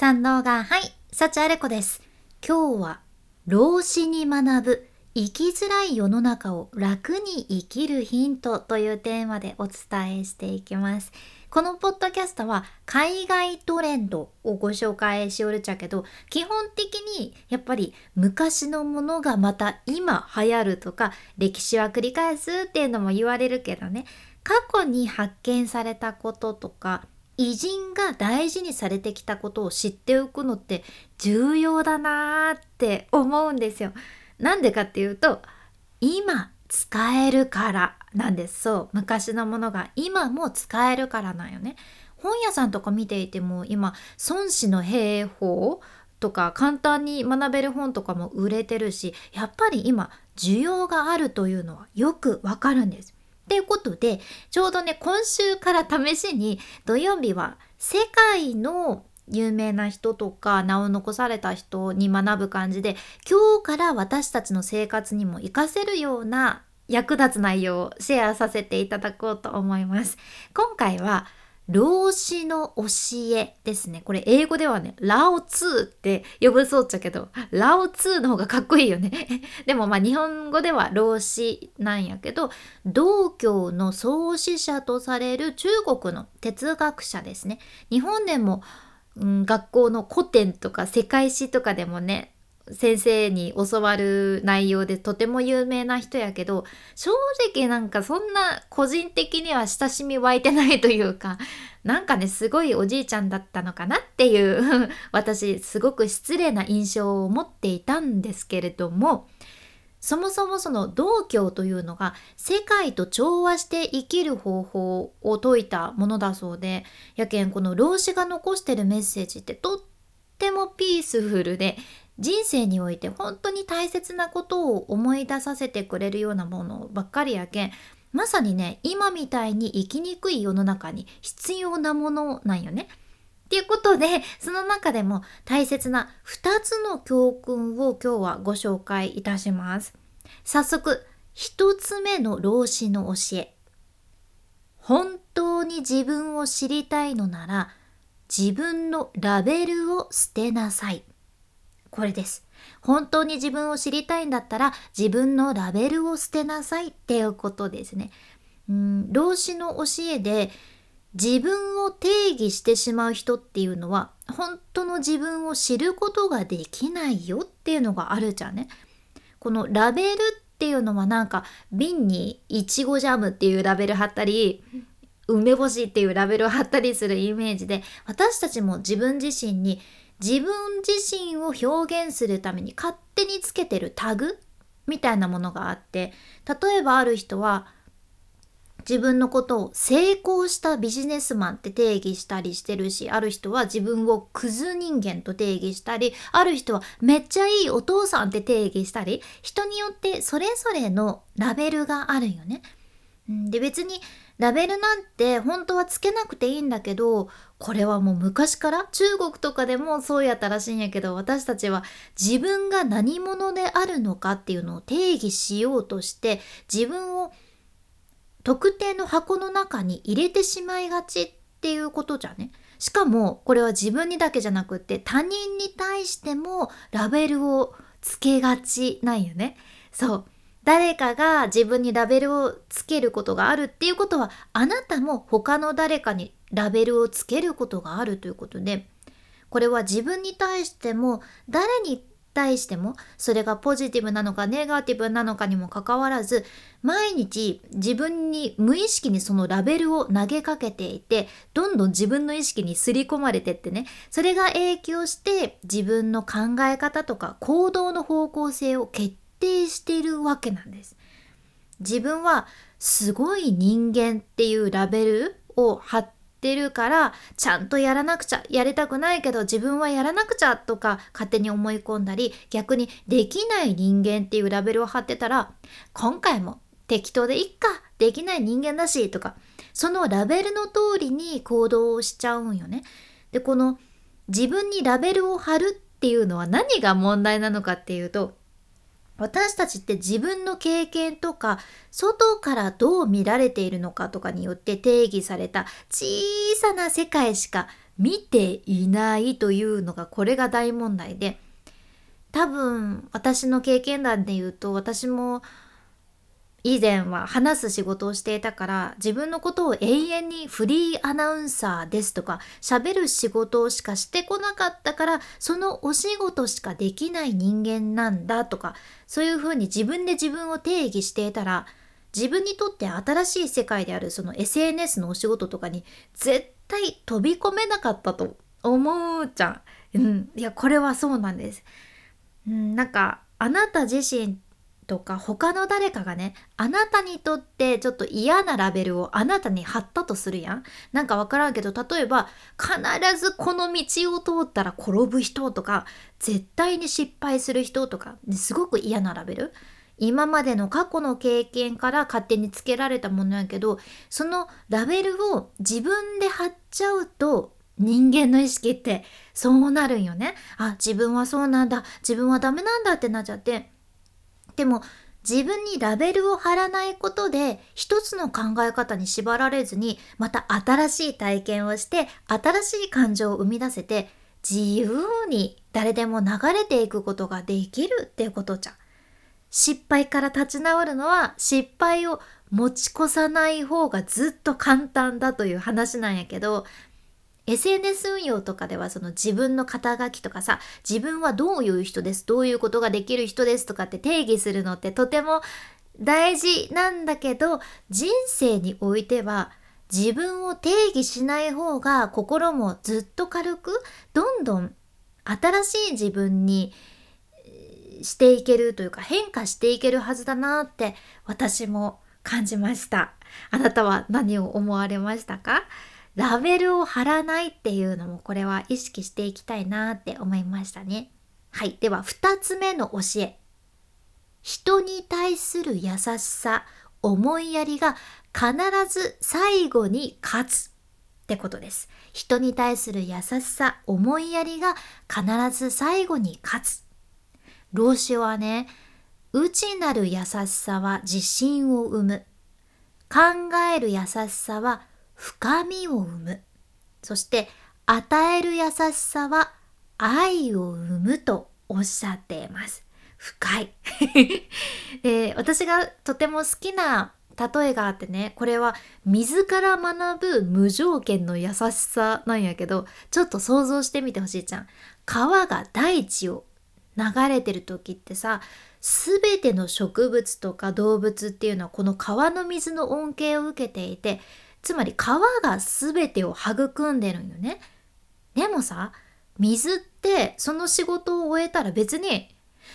三能がはい、幸あれ子です。今日は、老子に学ぶ生きづらい世の中を楽に生きるヒントというテーマでお伝えしていきます。このポッドキャストは海外トレンドをご紹介しおるちゃけど、基本的にやっぱり昔のものがまた今流行るとか、歴史は繰り返すっていうのも言われるけどね、過去に発見されたこととか、偉人が大事にされてきたことを知っておくのって重要だなーって思うんですよ。なんでかっていうと今使えるからなんですそう昔のものが今も使えるからなんよね。本屋さんとか見ていても今孫子の兵法とか簡単に学べる本とかも売れてるしやっぱり今需要があるというのはよくわかるんです。ていうことで、ちょうどね、今週から試しに土曜日は世界の有名な人とか名を残された人に学ぶ感じで、今日から私たちの生活にも活かせるような役立つ内容をシェアさせていただこうと思います。今回は老子の教えですね。これ英語ではね、ラオツーって呼ぶそうっちゃけど、ラオツーの方がかっこいいよね。でもまあ日本語では老子なんやけど、道教の創始者とされる中国の哲学者ですね。日本でも、うん、学校の古典とか世界史とかでもね、先生に教わる内容でとても有名な人やけど正直なんかそんな個人的には親しみ湧いてないというかなんかねすごいおじいちゃんだったのかなっていう 私すごく失礼な印象を持っていたんですけれどもそもそもその道教というのが世界と調和して生きる方法を説いたものだそうでやけんこの老子が残してるメッセージってとってもピースフルで人生において本当に大切なことを思い出させてくれるようなものばっかりやけんまさにね今みたいに生きにくい世の中に必要なものなんよね。っていうことでその中でも大切な2つの教訓を今日はご紹介いたします。早速1つ目の老子の教え。本当に自分を知りたいのなら自分のラベルを捨てなさい。これです。本当に自分を知りたいんだったら自分のラベルを捨てなさいっていうことですね。うん老子の教えで自分を定義してしまう人っていうのは本当の自分を知ることができないよっていうのがあるじゃんね。このラベルっていうのはなんか瓶にいちごジャムっていうラベル貼ったり梅干しっていうラベルを貼ったりするイメージで私たちも自分自身に自分自身を表現するために勝手につけてるタグみたいなものがあって例えばある人は自分のことを成功したビジネスマンって定義したりしてるしある人は自分をクズ人間と定義したりある人はめっちゃいいお父さんって定義したり人によってそれぞれのラベルがあるよね。で別にラベルなんて本当はつけなくていいんだけどこれはもう昔から中国とかでもそうやったらしいんやけど私たちは自分が何者であるのかっていうのを定義しようとして自分を特定の箱の中に入れてしまいがちっていうことじゃね。しかもこれは自分にだけじゃなくって他人に対してもラベルをつけがちなんよね。そう。誰かが自分にラベルをつけることがあるっていうことはあなたも他の誰かにラベルをつけることがあるということでこれは自分に対しても誰に対してもそれがポジティブなのかネガティブなのかにもかかわらず毎日自分に無意識にそのラベルを投げかけていてどんどん自分の意識に刷り込まれてってねそれが影響して自分の考え方とか行動の方向性を決定してるわけなんです。自分はすごい人間っていうラベルを貼ってるからちゃんとやらなくちゃやりたくないけど自分はやらなくちゃとか勝手に思い込んだり逆にできない人間っていうラベルを貼ってたら今回も適当でいっかできない人間だしとかそのラベルの通りに行動をしちゃうんよね。でこの自分にラベルを貼るっていうのは何が問題なのかっていうと私たちって自分の経験とか外からどう見られているのかとかによって定義された小さな世界しか見ていないというのがこれが大問題で。多分私の経験談で言うと私も以前は話す仕事をしていたから自分のことを永遠にフリーアナウンサーですとか喋る仕事しかしてこなかったからそのお仕事しかできない人間なんだとかそういうふうに自分で自分を定義していたら自分にとって新しい世界であるその SNS のお仕事とかに絶対飛び込めなかったと思うじゃん。うん、いやこれはそうなんです。うん、なんかあなた自身とか他の誰かがねあなたにとってちょっと嫌なラベルをあなたに貼ったとするやんなんかわからんけど例えば必ずこの道を通ったら転ぶ人とか絶対に失敗する人とかすごく嫌なラベル今までの過去の経験から勝手につけられたものやけどそのラベルを自分で貼っちゃうと人間の意識ってそうなるんよね。あ自分はそうなんだ自分はダメなんだってなっちゃってでも自分にラベルを貼らないことで一つの考え方に縛られずにまた新しい体験をして新しい感情を生み出せて自由に誰でも流れていくことができるっていうことじゃん。失敗から立ち直るのは失敗を持ち越さない方がずっと簡単だという話なんやけど SNS 運用とかではその自分の肩書きとかさ自分はどういう人ですどういうことができる人ですとかって定義するのってとても大事なんだけど人生においては自分を定義しない方が心もずっと軽くどんどん新しい自分にしていけるというか変化していけるはずだなって私も感じました。あなたは何を思われましたか？ラベルを貼らないっていうのもこれは意識していきたいなって思いましたね。はい。では2つ目の教え。人に対する優しさ思いやりが必ず最後に勝つってことです。人に対する優しさ思いやりが必ず最後に勝つ。老子はね、内なる優しさは自信を生む。考える優しさは深みを生む。そして与える優しさは愛を生むとおっしゃっています。深い で私がとても好きな例えがあってねこれは水から学ぶ無条件の優しさなんやけどちょっと想像してみてほしいじゃん川が大地を流れてる時ってさ全ての植物とか動物っていうのはこの川の水の恩恵を受けていてつまり川が全てを育んでるんよね。でもさ水ってその仕事を終えたら別に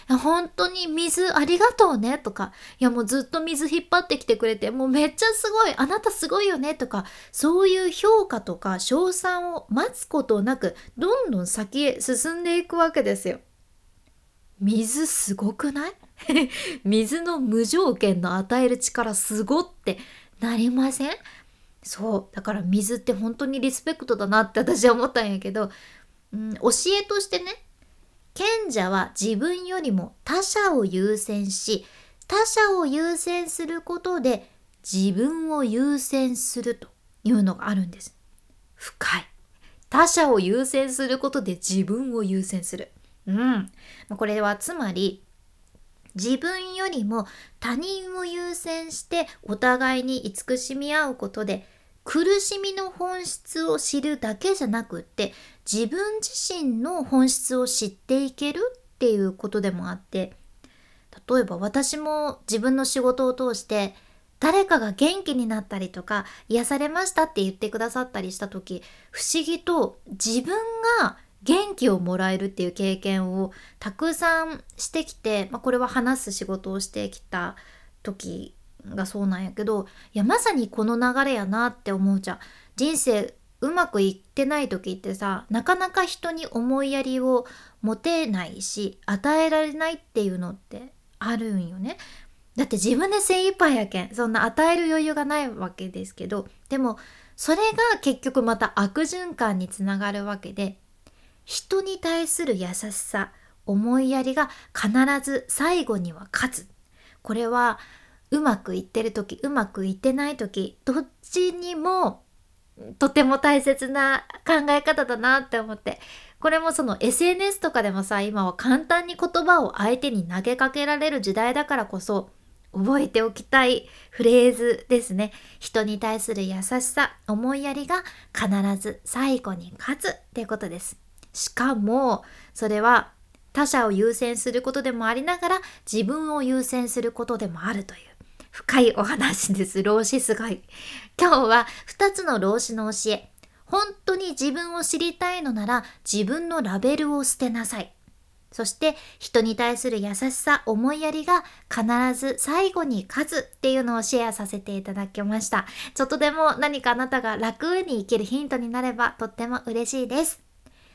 本当に水ありがとうねとか、いやもうずっと水引っ張ってきてくれて、もうめっちゃすごい、あなたすごいよねとか、そういう評価とか賞賛を待つことなく、どんどん先へ進んでいくわけですよ。水すごくない？水の無条件の与える力すごってなりません？そうだから水って本当にリスペクトだなって私は思ったんやけど、うん、教えとしてね賢者は自分よりも他者を優先し他者を優先することで自分を優先するというのがあるんです。深い。他者を優先することで自分を優先する。うん。これはつまり自分よりも他人を優先してお互いに慈しみ合うことで苦しみの本質を知るだけじゃなくって自分自身の本質を知っていけるっていうことでもあって例えば私も自分の仕事を通して誰かが元気になったりとか癒されましたって言ってくださったりした時不思議と自分が元気をもらえるっていう経験をたくさんしてきて、まあ、これは話す仕事をしてきた時がそうなんやけどいやまさにこの流れやなって思うじゃん。人生うまくいってない時ってさなかなか人に思いやりを持てないし与えられないっていうのってあるんよね。だって自分で精一杯やけんそんな与える余裕がないわけですけどでもそれが結局また悪循環につながるわけで人に対する優しさ思いやりが必ず最後には勝つこれはうまくいってる時うまくいってない時どっちにもとても大切な考え方だなって思って。これもその SNS とかでもさ今は簡単に言葉を相手に投げかけられる時代だからこそ覚えておきたいフレーズですね。人に対する優しさ思いやりが必ず最後に勝つっていうことです。しかもそれは他者を優先することでもありながら自分を優先することでもあるという。深いお話です。老子すごい。今日は2つの老子の教え。本当に自分を知りたいのなら自分のラベルを捨てなさい。そして人に対する優しさ、思いやりが必ず最後に勝つっていうのをシェアさせていただきました。ちょっとでも何かあなたが楽に生きるヒントになればとっても嬉しいです。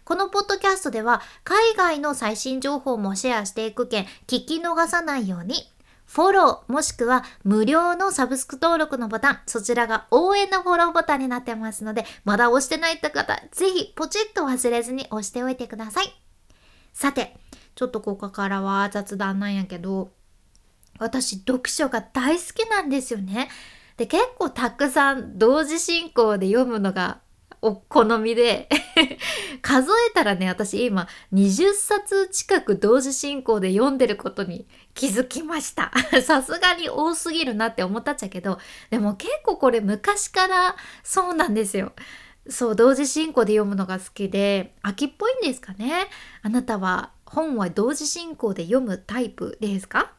このポッドキャストでは海外の最新情報もシェアしていく件聞き逃さないようにフォローもしくは無料のサブスク登録のボタン、そちらが応援のフォローボタンになってますので、まだ押してないって方、ぜひポチッと忘れずに押しておいてください。さて、ちょっとここからは雑談なんやけど、私読書が大好きなんですよね。で、結構たくさん同時進行で読むのがお好みで 数えたらね私今20冊近く同時進行で読んでることに気づきました。さすがに多すぎるなって思ったっちゃけどでも結構これ昔からそうなんですよ。そう同時進行で読むのが好きで秋っぽいんですかね。あなたは本は同時進行で読むタイプですか？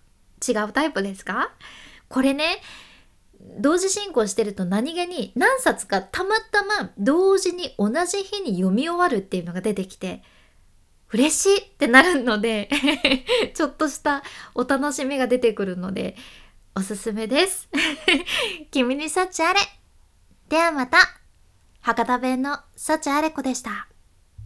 違うタイプですか？これね同時進行してると何気に何冊かたまたま同時に同じ日に読み終わるっていうのが出てきて嬉しいってなるので ちょっとしたお楽しみが出てくるのでおすすめです。君に幸あれ。ではまた。博多弁の幸あれ子でした。